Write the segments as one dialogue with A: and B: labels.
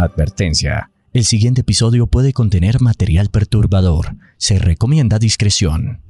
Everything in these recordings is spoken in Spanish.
A: Advertencia. El siguiente episodio puede contener material perturbador. Se recomienda discreción.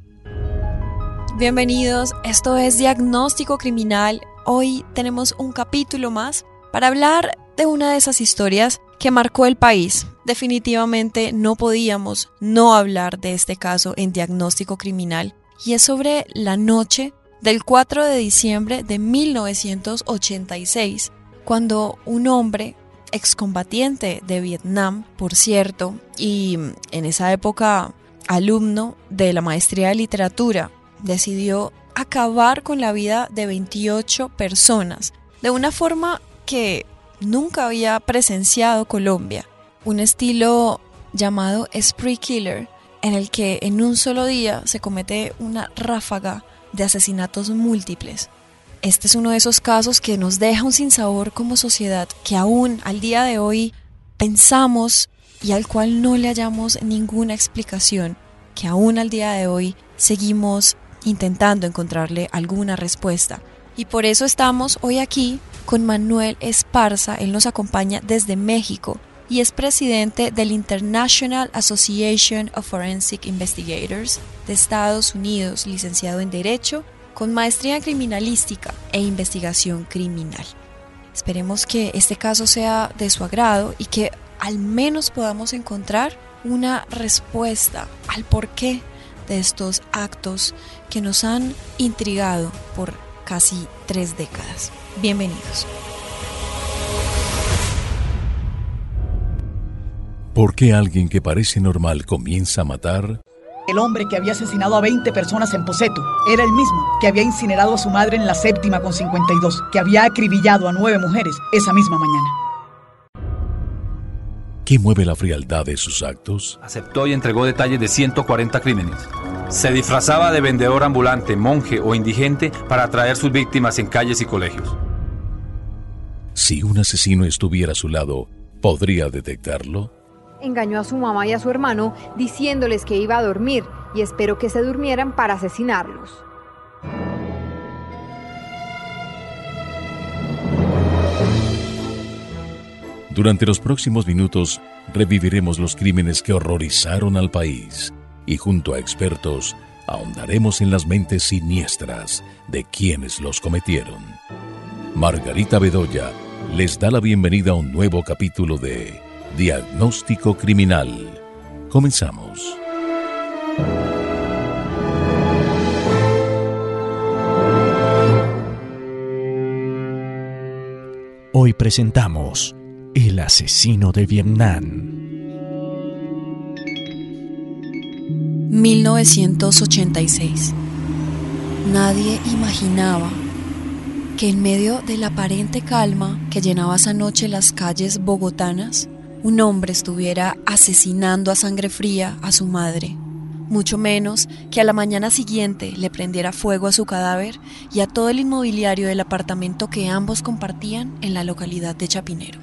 B: Bienvenidos, esto es Diagnóstico Criminal. Hoy tenemos un capítulo más para hablar de una de esas historias que marcó el país. Definitivamente no podíamos no hablar de este caso en Diagnóstico Criminal y es sobre la noche del 4 de diciembre de 1986, cuando un hombre excombatiente de Vietnam, por cierto, y en esa época alumno de la maestría de literatura, decidió acabar con la vida de 28 personas de una forma que nunca había presenciado Colombia, un estilo llamado spree killer, en el que en un solo día se comete una ráfaga de asesinatos múltiples. Este es uno de esos casos que nos deja un sinsabor como sociedad que aún al día de hoy pensamos y al cual no le hallamos ninguna explicación, que aún al día de hoy seguimos intentando encontrarle alguna respuesta. Y por eso estamos hoy aquí con Manuel Esparza, él nos acompaña desde México y es presidente del International Association of Forensic Investigators de Estados Unidos, licenciado en Derecho con maestría criminalística e investigación criminal. Esperemos que este caso sea de su agrado y que al menos podamos encontrar una respuesta al porqué de estos actos que nos han intrigado por casi tres décadas. Bienvenidos.
C: ¿Por qué alguien que parece normal comienza a matar?
D: El hombre que había asesinado a 20 personas en Poseto era el mismo que había incinerado a su madre en la séptima con 52, que había acribillado a nueve mujeres esa misma mañana.
C: ¿Qué mueve la frialdad de sus actos?
E: Aceptó y entregó detalles de 140 crímenes. Se disfrazaba de vendedor ambulante, monje o indigente para atraer sus víctimas en calles y colegios.
C: Si un asesino estuviera a su lado, ¿podría detectarlo?
F: Engañó a su mamá y a su hermano diciéndoles que iba a dormir y esperó que se durmieran para asesinarlos.
C: Durante los próximos minutos reviviremos los crímenes que horrorizaron al país y junto a expertos ahondaremos en las mentes siniestras de quienes los cometieron. Margarita Bedoya les da la bienvenida a un nuevo capítulo de Diagnóstico Criminal. Comenzamos.
A: Hoy presentamos El asesino de Vietnam.
B: 1986. Nadie imaginaba que en medio de la aparente calma que llenaba esa noche las calles bogotanas, un hombre estuviera asesinando a sangre fría a su madre, mucho menos que a la mañana siguiente le prendiera fuego a su cadáver y a todo el inmobiliario del apartamento que ambos compartían en la localidad de Chapinero.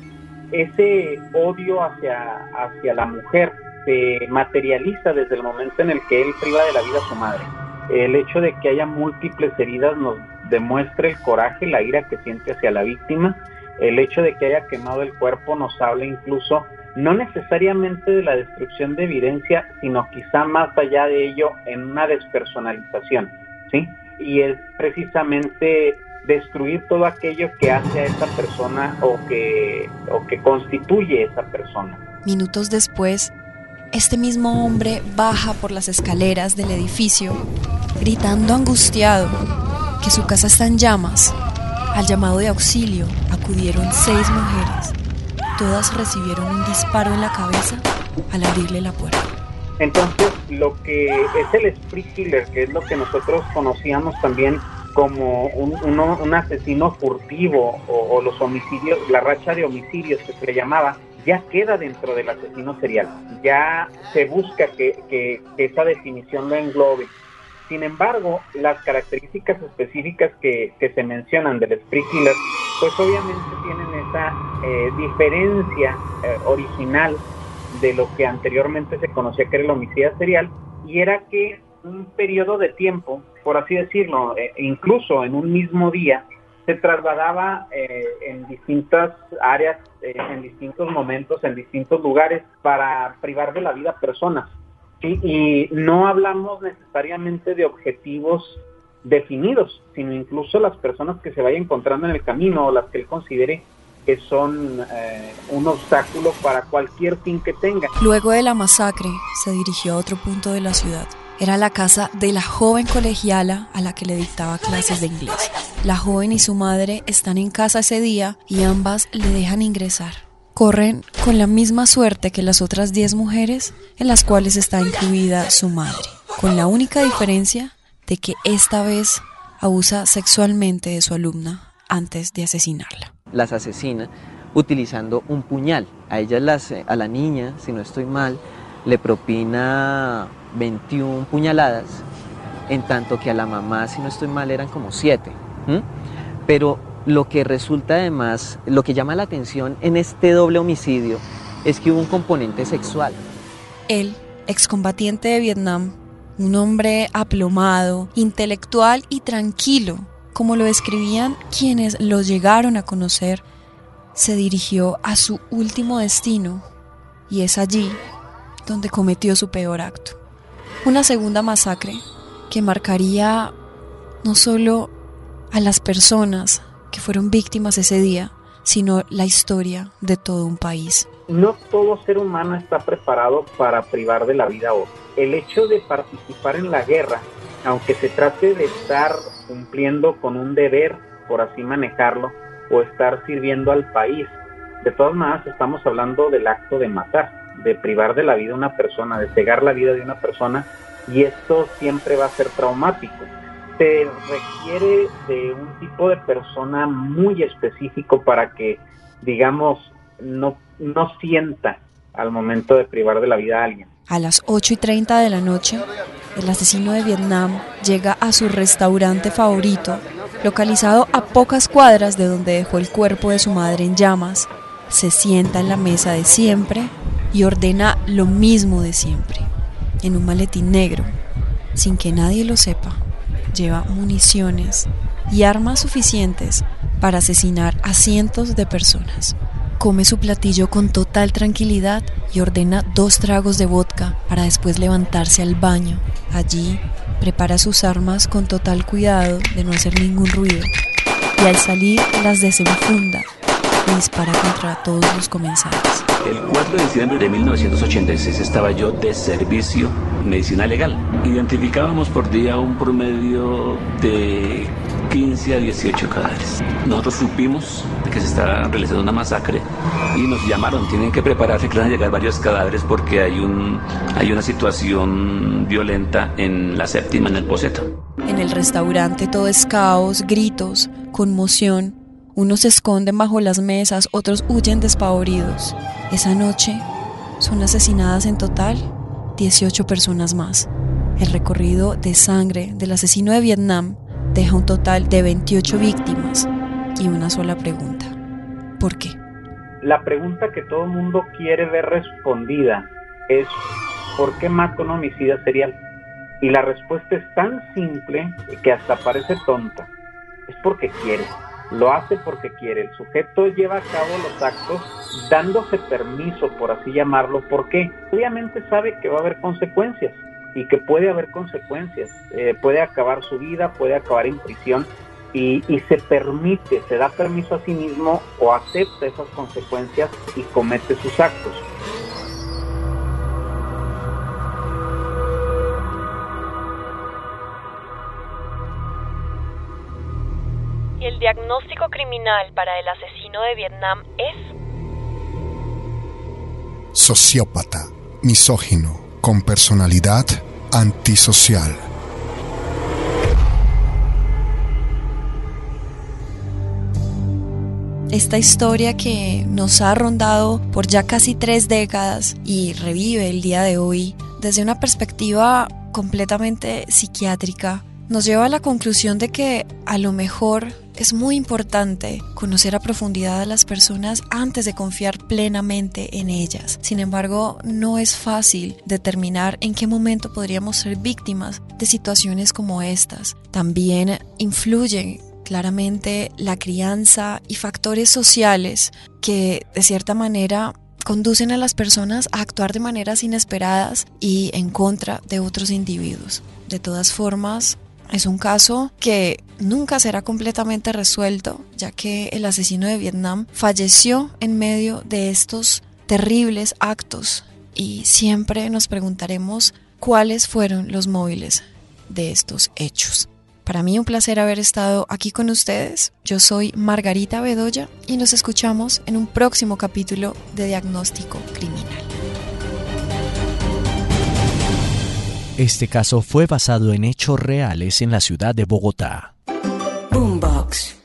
G: Ese odio hacia, hacia la mujer se materializa desde el momento en el que él priva de la vida a su madre. El hecho de que haya múltiples heridas nos demuestra el coraje, la ira que siente hacia la víctima el hecho de que haya quemado el cuerpo nos habla incluso no necesariamente de la destrucción de evidencia, sino quizá más allá de ello en una despersonalización, ¿sí? Y es precisamente destruir todo aquello que hace a esa persona o que, o que constituye esa persona.
B: Minutos después, este mismo hombre baja por las escaleras del edificio, gritando angustiado que su casa está en llamas al llamado de auxilio acudieron seis mujeres. Todas recibieron un disparo en la cabeza al abrirle la puerta.
G: Entonces, lo que es el spree killer, que es lo que nosotros conocíamos también como un, asesino furtivo o, los homicidios, la racha de homicidios que se le llamaba, ya queda dentro del asesino serial. Ya se busca que, que esa definición lo englobe. Sin embargo, las características específicas que, se mencionan del spree pues obviamente tienen esa eh, diferencia eh, original de lo que anteriormente se conocía que era el homicidio serial, y era que un periodo de tiempo, por así decirlo, eh, incluso en un mismo día, se trasladaba eh, en distintas áreas, eh, en distintos momentos, en distintos lugares para privar de la vida a personas. Y no hablamos necesariamente de objetivos definidos, sino incluso las personas que se vaya encontrando en el camino o las que él considere que son eh, un obstáculo para cualquier fin que tenga.
B: Luego de la masacre, se dirigió a otro punto de la ciudad. Era la casa de la joven colegiala a la que le dictaba clases de inglés. La joven y su madre están en casa ese día y ambas le dejan ingresar. Corren con la misma suerte que las otras 10 mujeres en las cuales está incluida su madre, con la única diferencia de que esta vez abusa sexualmente de su alumna antes de asesinarla
H: las asesina utilizando un puñal. A ella, las, a la niña, si no estoy mal, le propina 21 puñaladas, en tanto que a la mamá, si no estoy mal, eran como 7. Pero lo que resulta además, lo que llama la atención en este doble homicidio es que hubo un componente sexual.
B: Él, excombatiente de Vietnam, un hombre aplomado, intelectual y tranquilo, como lo describían quienes lo llegaron a conocer, se dirigió a su último destino y es allí donde cometió su peor acto. Una segunda masacre que marcaría no solo a las personas fueron víctimas ese día, sino la historia de todo un país.
G: No todo ser humano está preparado para privar de la vida a otro. El hecho de participar en la guerra aunque se trate de estar cumpliendo con un deber, por así manejarlo, o estar sirviendo al país, de todas maneras estamos hablando del acto de matar, de privar de la vida a una persona, de cegar la vida de una persona, y esto siempre va a ser traumático. Requiere de un tipo de persona muy específico para que, digamos, no, no sienta al momento de privar de la vida a alguien.
B: A las 8 y 30 de la noche, el asesino de Vietnam llega a su restaurante favorito, localizado a pocas cuadras de donde dejó el cuerpo de su madre en llamas, se sienta en la mesa de siempre y ordena lo mismo de siempre, en un maletín negro, sin que nadie lo sepa. Lleva municiones y armas suficientes para asesinar a cientos de personas. Come su platillo con total tranquilidad y ordena dos tragos de vodka para después levantarse al baño. Allí prepara sus armas con total cuidado de no hacer ningún ruido y al salir las desenfunda y dispara contra todos los comensales.
I: El 4 de diciembre de 1986 estaba yo de servicio medicina legal. Identificábamos por día un promedio de 15 a 18 cadáveres. Nosotros supimos que se estaba realizando una masacre y nos llamaron, tienen que prepararse que van a llegar varios cadáveres porque hay, un, hay una situación violenta en la séptima, en el boceto.
B: En el restaurante todo es caos, gritos, conmoción. Unos se esconden bajo las mesas, otros huyen despavoridos. Esa noche son asesinadas en total 18 personas más. El recorrido de sangre del asesino de Vietnam deja un total de 28 víctimas y una sola pregunta. ¿Por qué?
G: La pregunta que todo el mundo quiere ver respondida es ¿por qué mata un homicida serial? Y la respuesta es tan simple que hasta parece tonta. Es porque quiere. Lo hace porque quiere. El sujeto lleva a cabo los actos dándose permiso, por así llamarlo. ¿Por qué? Obviamente sabe que va a haber consecuencias y que puede haber consecuencias. Eh, puede acabar su vida, puede acabar en prisión y, y, se permite, se da permiso a sí mismo o acepta esas consecuencias y comete sus actos.
B: Diagnóstico criminal para el asesino de Vietnam es?
J: Sociópata, misógino, con personalidad antisocial.
B: Esta historia que nos ha rondado por ya casi tres décadas y revive el día de hoy desde una perspectiva completamente psiquiátrica, nos lleva a la conclusión de que a lo mejor es muy importante conocer a profundidad a las personas antes de confiar plenamente en ellas. Sin embargo, no es fácil determinar en qué momento podríamos ser víctimas de situaciones como estas. También influyen claramente la crianza y factores sociales que de cierta manera conducen a las personas a actuar de maneras inesperadas y en contra de otros individuos. De todas formas, es un caso que nunca será completamente resuelto, ya que el asesino de Vietnam falleció en medio de estos terribles actos y siempre nos preguntaremos cuáles fueron los móviles de estos hechos. Para mí un placer haber estado aquí con ustedes. Yo soy Margarita Bedoya y nos escuchamos en un próximo capítulo de Diagnóstico Criminal.
A: Este caso fue basado en hechos reales en la ciudad de Bogotá. Boombox.